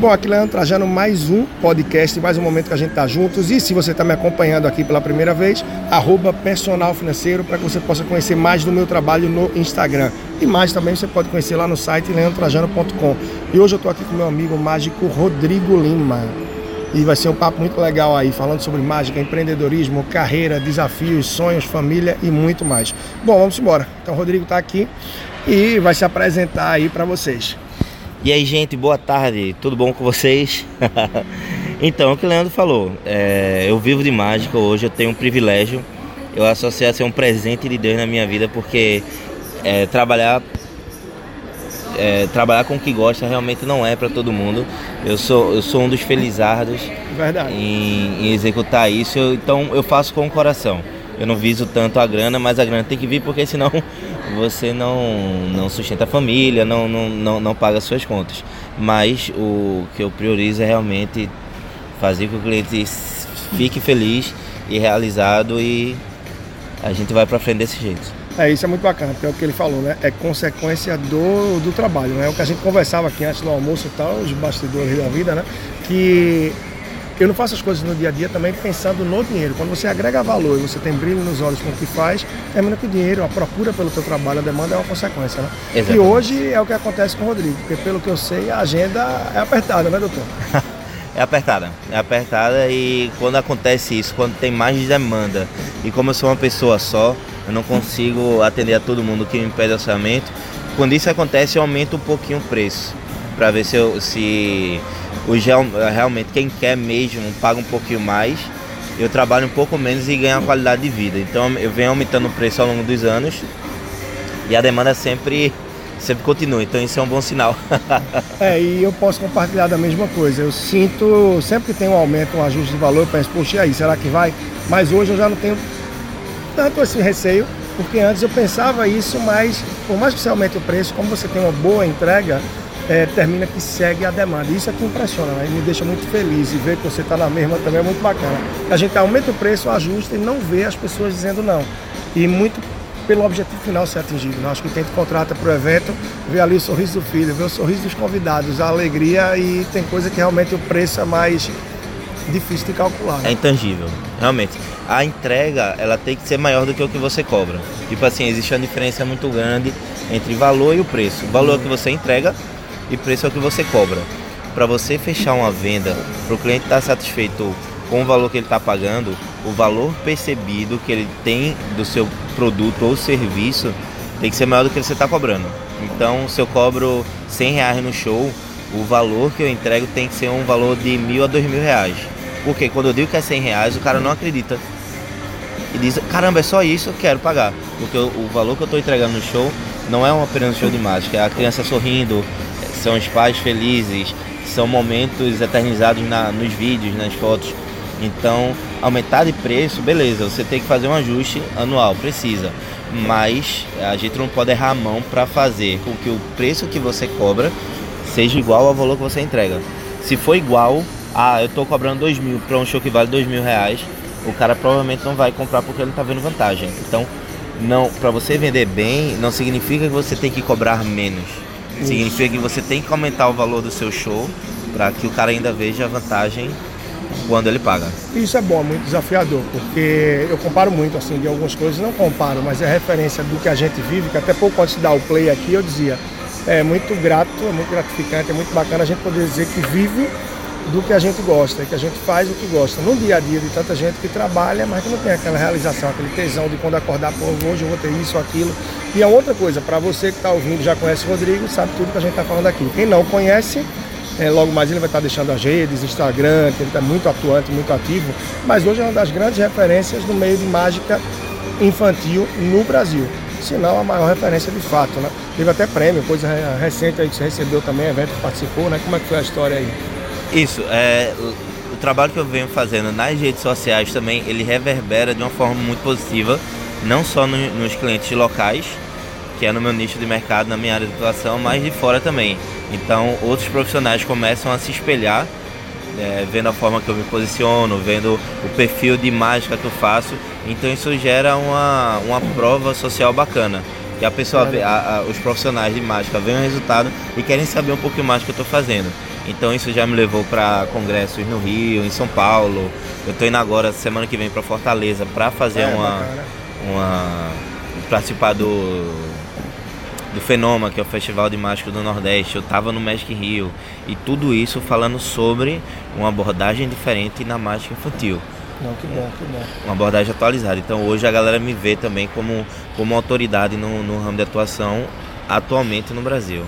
Bom, aqui Leandro Trajano, mais um podcast, mais um momento que a gente está juntos. E se você está me acompanhando aqui pela primeira vez, arroba personal financeiro, para que você possa conhecer mais do meu trabalho no Instagram. E mais também você pode conhecer lá no site leandrotrajano.com. E hoje eu estou aqui com meu amigo mágico Rodrigo Lima. E vai ser um papo muito legal aí, falando sobre mágica, empreendedorismo, carreira, desafios, sonhos, família e muito mais. Bom, vamos embora. Então o Rodrigo está aqui e vai se apresentar aí para vocês. E aí, gente, boa tarde, tudo bom com vocês? então, o que o Leandro falou, é, eu vivo de mágica hoje, eu tenho um privilégio, eu associei a ser um presente de Deus na minha vida, porque é, trabalhar é, trabalhar com o que gosta realmente não é para todo mundo. Eu sou, eu sou um dos felizardos em, em, executar isso, eu, então eu faço com o coração. Eu não viso tanto a grana, mas a grana tem que vir porque senão você não, não sustenta a família, não, não, não, não paga suas contas. Mas o que eu priorizo é realmente fazer com que o cliente fique feliz e realizado e a gente vai para frente desse jeito. É, isso é muito bacana, porque é o que ele falou, né? É consequência do, do trabalho, né? É o que a gente conversava aqui antes do almoço e tal, os bastidores da vida, né? Que eu não faço as coisas no dia a dia também pensando no dinheiro. Quando você agrega valor e você tem brilho nos olhos com o que faz, termina que o dinheiro, a procura pelo teu trabalho, a demanda é uma consequência, né? Exatamente. E hoje é o que acontece com o Rodrigo, porque pelo que eu sei, a agenda é apertada, né, doutor? é apertada, é apertada e quando acontece isso, quando tem mais demanda e como eu sou uma pessoa só, eu não consigo atender a todo mundo que me pede orçamento. Quando isso acontece, eu aumento um pouquinho o preço para ver se, eu, se realmente quem quer mesmo paga um pouquinho mais, eu trabalho um pouco menos e ganho a qualidade de vida. Então eu venho aumentando o preço ao longo dos anos e a demanda sempre sempre continua, então isso é um bom sinal. é, e eu posso compartilhar da mesma coisa. Eu sinto, sempre que tem um aumento, um ajuste de valor, eu penso, poxa, aí, será que vai? Mas hoje eu já não tenho tanto esse receio, porque antes eu pensava isso, mas por mais que você aumente o preço, como você tem uma boa entrega, é, termina que segue a demanda. Isso é que impressiona, né? me deixa muito feliz. E ver que você está na mesma também é muito bacana. A gente aumenta o preço, ajusta e não vê as pessoas dizendo não. E muito pelo objetivo final ser atingido. Né? Acho que quem te contrata para o evento vê ali o sorriso do filho, vê o sorriso dos convidados, a alegria e tem coisa que realmente o preço é mais difícil de calcular. Né? É intangível, realmente. A entrega ela tem que ser maior do que o que você cobra. Tipo assim, existe uma diferença muito grande entre valor e o preço. O valor uhum. que você entrega e preço é o que você cobra. Para você fechar uma venda, para o cliente estar tá satisfeito com o valor que ele está pagando, o valor percebido que ele tem do seu produto ou serviço tem que ser maior do que você está cobrando. Então, se eu cobro 100 reais no show, o valor que eu entrego tem que ser um valor de mil a dois mil reais. Porque quando eu digo que é 100 reais, o cara não acredita. E diz, caramba, é só isso, eu quero pagar. Porque o, valor que eu estou entregando no show não é apenas um show de mágica, é a criança sorrindo, são os pais felizes, são momentos eternizados na, nos vídeos, nas fotos. Então, aumentar de preço, beleza, você tem que fazer um ajuste anual, precisa. Mas a gente não pode errar a mão para fazer com que o preço que você cobra seja igual ao valor que você entrega. Se for igual, ah, eu estou cobrando dois mil para um show que vale dois mil reais, o cara provavelmente não vai comprar porque ele não está vendo vantagem. Então, não, para você vender bem, não significa que você tem que cobrar menos Significa que você tem que aumentar o valor do seu show para que o cara ainda veja a vantagem quando ele paga. Isso é bom, é muito desafiador, porque eu comparo muito assim de algumas coisas, não comparo, mas é referência do que a gente vive, que até pouco antes de dar o play aqui eu dizia, é muito grato, é muito gratificante, é muito bacana a gente poder dizer que vive do que a gente gosta, que a gente faz o que gosta. No dia a dia de tanta gente que trabalha, mas que não tem aquela realização, aquele tesão de quando acordar, pô, hoje eu vou ter isso, aquilo. E a outra coisa, para você que está ouvindo, já conhece o Rodrigo, sabe tudo que a gente está falando aqui. Quem não conhece, é, logo mais ele vai estar tá deixando as redes, Instagram, que ele está muito atuante, muito ativo. Mas hoje é uma das grandes referências no meio de mágica infantil no Brasil. Se não, a maior referência de fato, né? Teve até prêmio, coisa recente aí que você recebeu também, evento que participou, né? Como é que foi a história aí? Isso, é, o trabalho que eu venho fazendo nas redes sociais também, ele reverbera de uma forma muito positiva, não só no, nos clientes locais, que é no meu nicho de mercado, na minha área de atuação, mas de fora também. Então, outros profissionais começam a se espelhar, é, vendo a forma que eu me posiciono, vendo o perfil de mágica que eu faço. Então, isso gera uma, uma prova social bacana. Que a pessoa, a, a, os profissionais de mágica veem o resultado e querem saber um pouquinho mais do que eu estou fazendo. Então isso já me levou para congressos no Rio, em São Paulo. Eu estou indo agora semana que vem para Fortaleza para fazer é, uma, uma participar do do Fenômeno, que é o Festival de Mágico do Nordeste. Eu estava no Magic Rio e tudo isso falando sobre uma abordagem diferente na mágica infantil. Não, que bom, que bom. Uma abordagem atualizada. Então hoje a galera me vê também como, como autoridade no, no ramo de atuação atualmente no Brasil.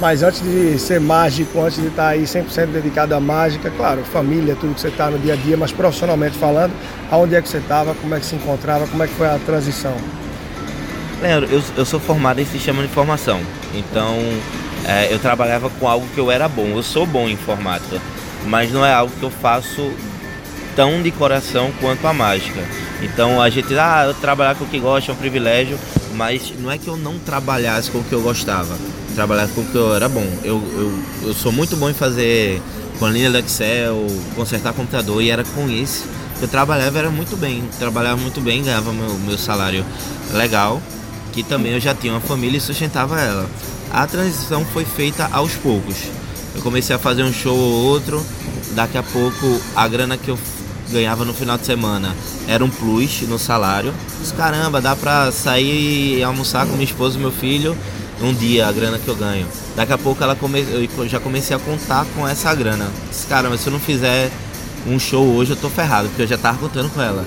Mas antes de ser mágico, antes de estar aí 100% dedicado à mágica, claro, família, tudo que você está no dia a dia, mas profissionalmente falando, aonde é que você estava, como é que se encontrava, como é que foi a transição? Leandro, eu, eu sou formado em sistema de informação, então é, eu trabalhava com algo que eu era bom. Eu sou bom em informática, mas não é algo que eu faço tão de coração quanto a mágica. Então a gente, ah, trabalhar com o que gosta é um privilégio, mas não é que eu não trabalhasse com o que eu gostava, trabalhasse com o que eu era bom. Eu, eu, eu sou muito bom em fazer planilha do Excel, consertar computador e era com isso que eu trabalhava, era muito bem, trabalhava muito bem, ganhava meu, meu salário legal, que também eu já tinha uma família e sustentava ela. A transição foi feita aos poucos. Eu comecei a fazer um show ou outro, daqui a pouco a grana que eu ganhava no final de semana era um plus no salário. Disse, caramba, dá pra sair e almoçar com minha esposa e meu filho um dia a grana que eu ganho. Daqui a pouco ela come... eu já comecei a contar com essa grana. Caramba, se eu não fizer um show hoje eu tô ferrado, porque eu já tava contando com ela.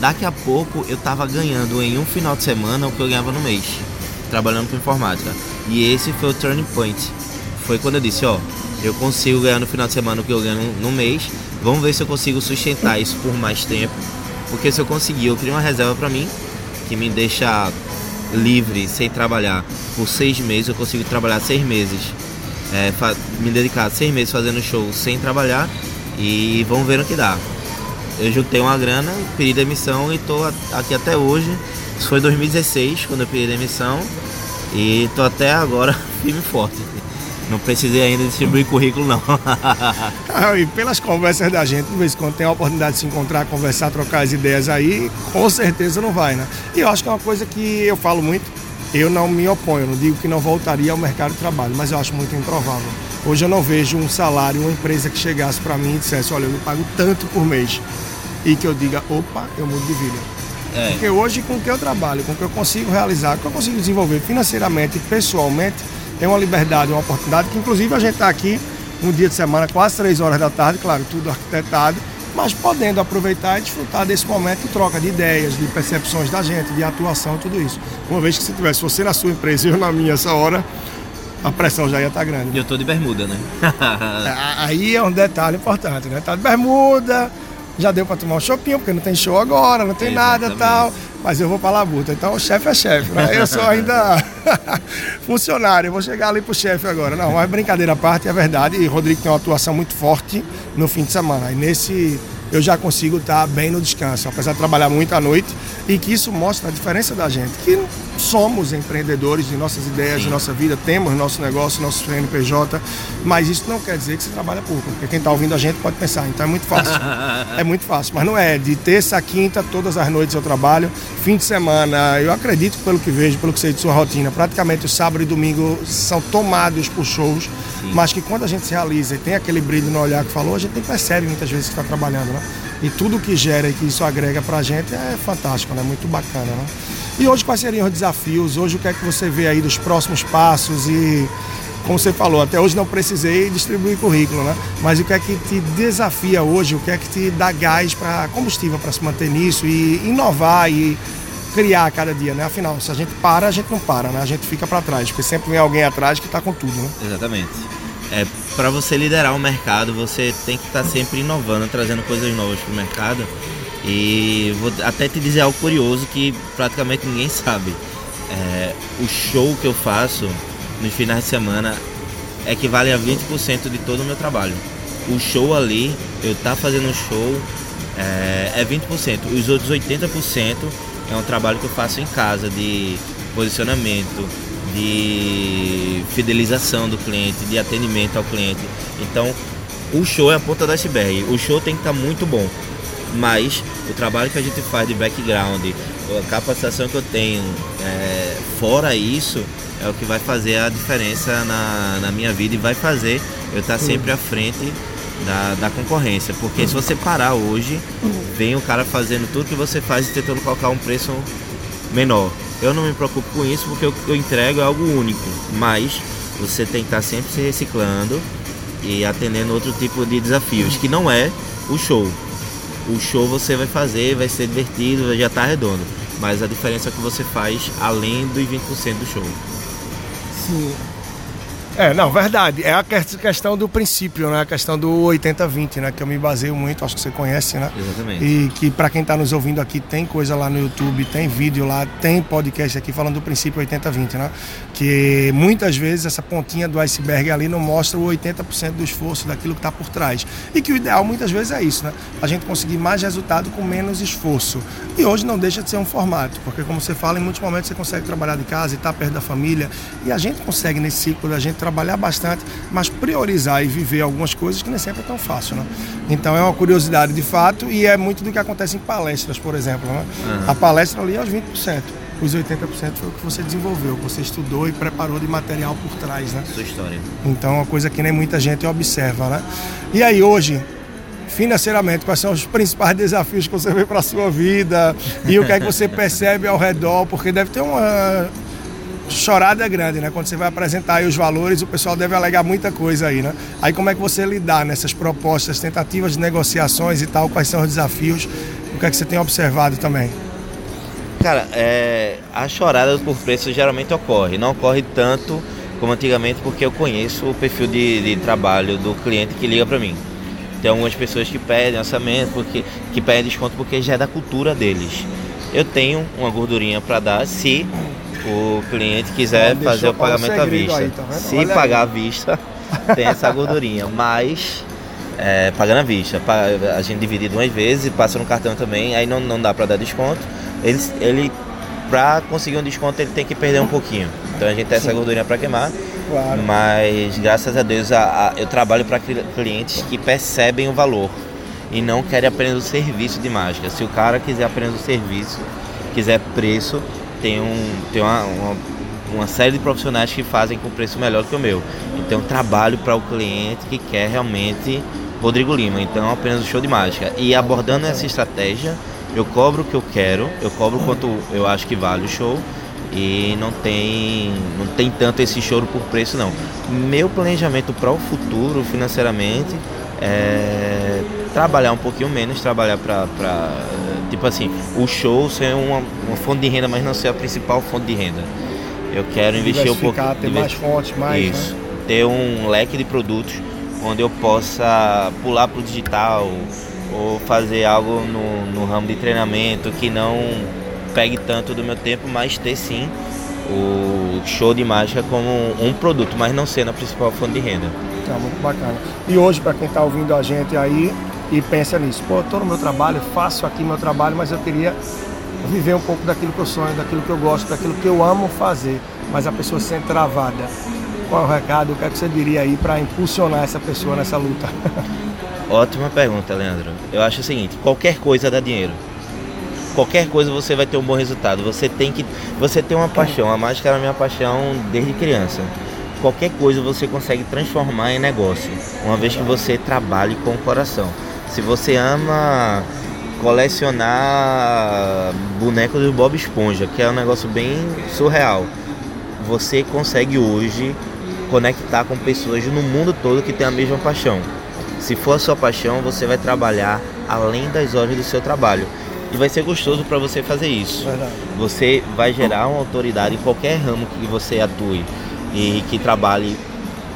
Daqui a pouco eu tava ganhando em um final de semana o que eu ganhava no mês, trabalhando com informática. E esse foi o turning point. Foi quando eu disse, ó, eu consigo ganhar no final de semana o que eu ganho no mês, vamos ver se eu consigo sustentar isso por mais tempo. Porque se eu conseguir, eu crio uma reserva para mim, que me deixa livre, sem trabalhar, por seis meses, eu consigo trabalhar seis meses. É, me dedicar seis meses fazendo show sem trabalhar e vamos ver no que dá. Eu juntei uma grana, pedi demissão e estou aqui até hoje. Isso foi 2016 quando eu pedi demissão e estou até agora firme e forte. Não precisei ainda distribuir currículo, não. ah, e pelas conversas da gente, de vez em quando tem a oportunidade de se encontrar, conversar, trocar as ideias aí, com certeza não vai, né? E eu acho que é uma coisa que eu falo muito, eu não me oponho, não digo que não voltaria ao mercado de trabalho, mas eu acho muito improvável. Hoje eu não vejo um salário, uma empresa que chegasse para mim e dissesse, olha, eu me pago tanto por mês. E que eu diga, opa, eu mudo de vida. É. Porque hoje, com o que eu trabalho, com o que eu consigo realizar, com o que eu consigo desenvolver financeiramente e pessoalmente, é uma liberdade, uma oportunidade que, inclusive, a gente está aqui um dia de semana, quase três horas da tarde, claro, tudo arquitetado, mas podendo aproveitar e desfrutar desse momento de troca de ideias, de percepções da gente, de atuação, tudo isso. Uma vez que se tivesse você na sua empresa e eu na minha essa hora, a pressão já ia estar tá grande. E eu tô de bermuda, né? Aí é um detalhe importante, né? Tá de bermuda, já deu para tomar um chopinho, porque não tem show agora, não tem Exatamente. nada tal. Mas eu vou para labuta. Então o chefe é chefe, né? Eu sou ainda funcionário, vou chegar ali pro chefe agora. Não, mas brincadeira à parte, é verdade. E Rodrigo tem uma atuação muito forte no fim de semana. E nesse eu já consigo estar bem no descanso, apesar de trabalhar muito à noite, e que isso mostra a diferença da gente, que somos empreendedores de nossas ideias, Sim. de nossa vida, temos nosso negócio, nosso CNPJ, mas isso não quer dizer que você trabalha pouco, porque quem está ouvindo a gente pode pensar, então é muito fácil. é muito fácil, mas não é. De terça a quinta, todas as noites eu trabalho, fim de semana, eu acredito pelo que vejo, pelo que sei de sua rotina, praticamente o sábado e domingo são tomados por shows, Sim. mas que quando a gente se realiza e tem aquele brilho no olhar que falou, a gente nem percebe muitas vezes que está trabalhando, né? E tudo que gera e que isso agrega para a gente é fantástico, né? Muito bacana, né? E hoje quais seriam os desafios? Hoje o que é que você vê aí dos próximos passos e como você falou, até hoje não precisei distribuir currículo, né? Mas o que é que te desafia hoje? O que é que te dá gás para combustível para se manter nisso e inovar e criar a cada dia, né? Afinal, se a gente para, a gente não para, né? A gente fica para trás, porque sempre vem alguém atrás que está com tudo, né? Exatamente é, para você liderar o mercado, você tem que estar tá sempre inovando, trazendo coisas novas para o mercado. E vou até te dizer algo curioso que praticamente ninguém sabe. É, o show que eu faço nos finais de semana equivale a 20% de todo o meu trabalho. O show ali, eu tá fazendo um show, é, é 20%. Os outros 80% é um trabalho que eu faço em casa de posicionamento, de fidelização do cliente, de atendimento ao cliente. Então, o show é a ponta do iceberg. O show tem que estar tá muito bom, mas o trabalho que a gente faz de background, a capacitação que eu tenho, é, fora isso, é o que vai fazer a diferença na, na minha vida e vai fazer eu estar tá sempre à frente da, da concorrência. Porque se você parar hoje, vem o cara fazendo tudo que você faz e tentando colocar um preço menor. Eu não me preocupo com isso porque o que eu entrego é algo único, mas você tem que estar sempre se reciclando e atendendo outro tipo de desafios, que não é o show. O show você vai fazer, vai ser divertido, já está redondo. Mas a diferença é que você faz além dos 20% do show. Sim, é, não, verdade. É a questão do princípio, né? A questão do 80-20, né? Que eu me baseio muito, acho que você conhece, né? Exatamente. E que para quem está nos ouvindo aqui, tem coisa lá no YouTube, tem vídeo lá, tem podcast aqui falando do princípio 80-20, né? Que muitas vezes essa pontinha do iceberg ali não mostra o 80% do esforço daquilo que está por trás. E que o ideal muitas vezes é isso, né? A gente conseguir mais resultado com menos esforço. E hoje não deixa de ser um formato, porque como você fala, em muitos momentos você consegue trabalhar de casa e estar tá perto da família. E a gente consegue nesse ciclo da gente trabalhar bastante, mas priorizar e viver algumas coisas que nem sempre é tão fácil, né? Então é uma curiosidade de fato e é muito do que acontece em palestras, por exemplo, né? Uhum. A palestra ali é os 20%. Os 80% foi o que você desenvolveu, você estudou e preparou de material por trás, né? Sua história. Então é uma coisa que nem muita gente observa, né? E aí hoje, financeiramente, quais são os principais desafios que você vê para a sua vida e o que é que você percebe ao redor, porque deve ter uma chorada é grande, né? Quando você vai apresentar os valores, o pessoal deve alegar muita coisa aí, né? Aí como é que você lidar nessas propostas, tentativas de negociações e tal, quais são os desafios, o que é que você tem observado também? Cara, é, a chorada por preço geralmente ocorre, não ocorre tanto como antigamente porque eu conheço o perfil de, de trabalho do cliente que liga para mim. Tem algumas pessoas que pedem orçamento, porque, que pedem desconto porque já é da cultura deles. Eu tenho uma gordurinha para dar se o cliente quiser fazer o pagamento à vista. Aí, tá Se Olha pagar à vista, tem essa gordurinha. Mas é, pagando à vista, a gente divide duas vezes, passa no cartão também, aí não, não dá para dar desconto. Ele, ele para conseguir um desconto ele tem que perder um pouquinho. Então a gente tem essa gordurinha para queimar. Claro. Mas graças a Deus a, a, eu trabalho para clientes que percebem o valor e não querem apenas o serviço de mágica. Se o cara quiser apenas o serviço, quiser preço, tem, um, tem uma, uma, uma, série de profissionais que fazem com preço melhor que o meu. Então trabalho para o cliente que quer realmente Rodrigo Lima. Então apenas o show de mágica. E abordando essa estratégia, eu cobro o que eu quero, eu cobro quanto eu acho que vale o show e não tem não tem tanto esse choro por preço não. Meu planejamento para o futuro financeiramente é trabalhar um pouquinho menos, trabalhar para tipo assim, o show ser uma, uma fonte de renda, mas não ser a principal fonte de renda. Eu quero investir um pouco. Ter mais fontes, mais. Isso. Né? Ter um leque de produtos onde eu possa pular para o digital ou fazer algo no, no ramo de treinamento que não pegue tanto do meu tempo, mas ter sim o show de mágica como um produto, mas não sendo a principal fonte de renda. Tá muito bacana. E hoje, para quem está ouvindo a gente aí, e pensa nisso. Pô, estou no meu trabalho, faço aqui meu trabalho, mas eu queria viver um pouco daquilo que eu sonho, daquilo que eu gosto, daquilo que eu amo fazer, mas a pessoa se sente travada. Qual é o recado? O que, é que você diria aí para impulsionar essa pessoa nessa luta? Ótima pergunta, Leandro. Eu acho o seguinte: qualquer coisa dá dinheiro. Qualquer coisa você vai ter um bom resultado. Você tem que, você tem uma paixão. A mágica era a minha paixão desde criança. Qualquer coisa você consegue transformar em negócio, uma vez que você trabalhe com o coração. Se você ama colecionar bonecos do Bob Esponja, que é um negócio bem surreal, você consegue hoje conectar com pessoas no mundo todo que têm a mesma paixão. Se for a sua paixão, você vai trabalhar além das horas do seu trabalho. E vai ser gostoso para você fazer isso. Verdade. Você vai gerar uma autoridade em qualquer ramo que você atue e que trabalhe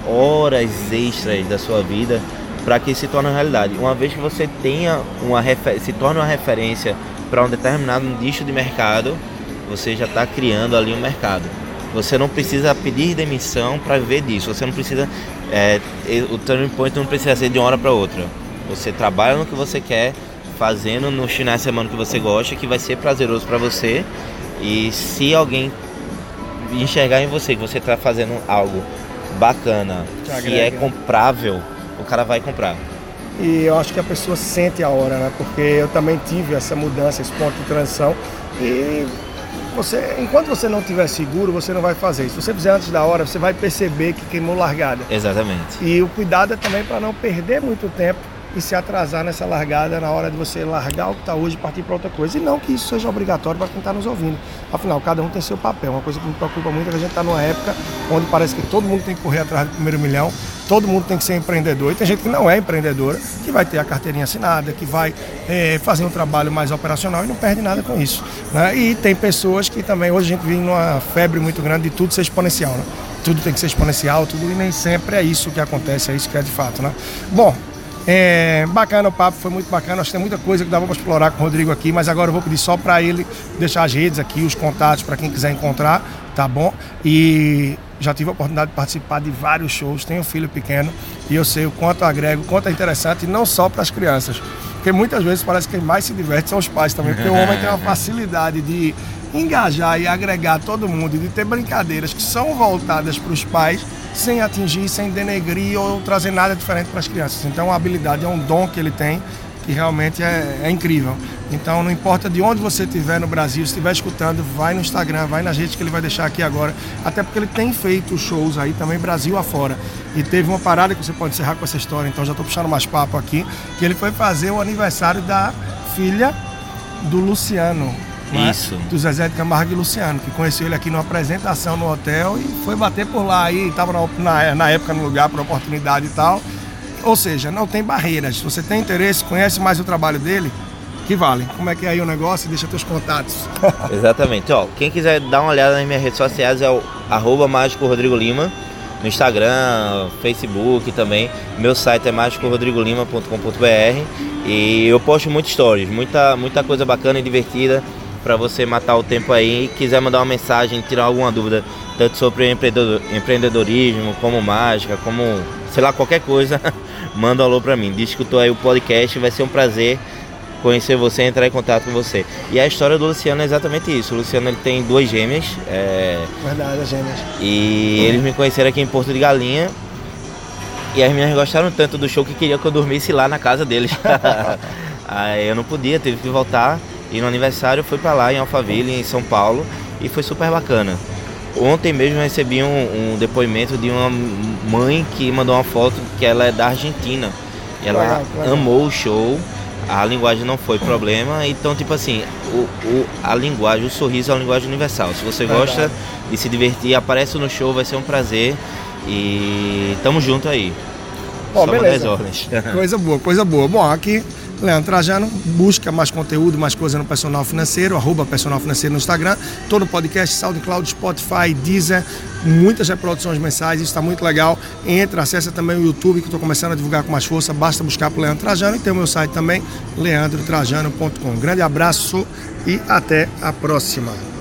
horas extras da sua vida para que se torne realidade. Uma vez que você tenha uma se torne uma referência para um determinado nicho de mercado, você já está criando ali um mercado. Você não precisa pedir demissão para viver disso. Você não precisa. É, o turning point não precisa ser de uma hora para outra. Você trabalha no que você quer, fazendo no final de semana que você gosta, que vai ser prazeroso para você. E se alguém enxergar em você que você está fazendo algo bacana, que é comprável, o cara vai comprar. E eu acho que a pessoa sente a hora, né? Porque eu também tive essa mudança, esse ponto de transição. E você, enquanto você não tiver seguro, você não vai fazer. Se você fizer antes da hora, você vai perceber que queimou largada. Exatamente. E o cuidado é também para não perder muito tempo e se atrasar nessa largada na hora de você largar o que está hoje e partir para outra coisa. E não que isso seja obrigatório para quem está nos ouvindo. Afinal, cada um tem seu papel. Uma coisa que me preocupa muito é que a gente está numa época onde parece que todo mundo tem que correr atrás do primeiro milhão, todo mundo tem que ser empreendedor. E tem gente que não é empreendedora, que vai ter a carteirinha assinada, que vai é, fazer um trabalho mais operacional e não perde nada com isso. Né? E tem pessoas que também, hoje a gente vive numa febre muito grande de tudo ser exponencial. Né? Tudo tem que ser exponencial, tudo, e nem sempre é isso que acontece, é isso que é de fato. Né? Bom, é, bacana o papo, foi muito bacana. Acho que tem muita coisa que dava para explorar com o Rodrigo aqui, mas agora eu vou pedir só para ele deixar as redes aqui, os contatos para quem quiser encontrar, tá bom? E já tive a oportunidade de participar de vários shows, tenho um filho pequeno e eu sei o quanto agrego, o quanto é interessante, não só para as crianças, porque muitas vezes parece que quem mais se diverte são os pais também, porque o homem tem uma facilidade de engajar e agregar todo mundo e de ter brincadeiras que são voltadas para os pais sem atingir, sem denegrir ou trazer nada diferente para as crianças. Então, uma habilidade, é um dom que ele tem que realmente é, é, incrível. Então, não importa de onde você estiver no Brasil, se estiver escutando, vai no Instagram, vai nas redes que ele vai deixar aqui agora. Até porque ele tem feito shows aí também Brasil afora. E teve uma parada que você pode encerrar com essa história, então já estou puxando mais papo aqui, que ele foi fazer o aniversário da filha do Luciano, né? Isso. Do Zezé de Camargo e Luciano, que conheceu ele aqui numa apresentação no hotel e foi bater por lá aí, estava na, na, época no lugar por oportunidade e tal. Ou seja, não tem barreiras. Se você tem interesse, conhece mais o trabalho dele, que vale. Como é que é aí o negócio? Deixa teus contatos. Exatamente. Ó, quem quiser dar uma olhada nas minhas redes sociais é o arroba mágico Rodrigo Lima. No Instagram, Facebook também. Meu site é mágicorodrigolima.com.br e eu posto muitas stories, muita, muita coisa bacana e divertida para você matar o tempo aí e quiser mandar uma mensagem, tirar alguma dúvida, tanto sobre empreendedorismo, como mágica, como sei lá, qualquer coisa, manda um alô para mim. Diz que escutou aí o podcast, vai ser um prazer conhecer você, entrar em contato com você. E a história do Luciano é exatamente isso. O Luciano ele tem duas gêmeas. É... Verdade, as gêmeas. E eles me conheceram aqui em Porto de Galinha. E as meninas gostaram tanto do show que queriam que eu dormisse lá na casa deles. aí eu não podia, tive que voltar. E no aniversário fui para lá em Alphaville, em São Paulo, e foi super bacana. Ontem mesmo recebi um, um, depoimento de uma mãe que mandou uma foto que ela é da Argentina. E ela legal, legal. amou o show, a linguagem não foi problema. Então, tipo assim, o, o, a linguagem, o sorriso é uma linguagem universal. Se você legal. gosta de se divertir, aparece no show, vai ser um prazer. E tamo junto aí. Bom, Só beleza. Coisa boa, coisa boa. Bom, aqui Leandro Trajano, busca mais conteúdo, mais coisa no Personal Financeiro, arroba Personal Financeiro no Instagram, todo podcast, SoundCloud, Spotify, Deezer, muitas reproduções mensais, isso está muito legal. Entra, acessa também o YouTube, que estou começando a divulgar com mais força, basta buscar por Leandro Trajano e tem o meu site também, leandrotrajano.com. Grande abraço e até a próxima.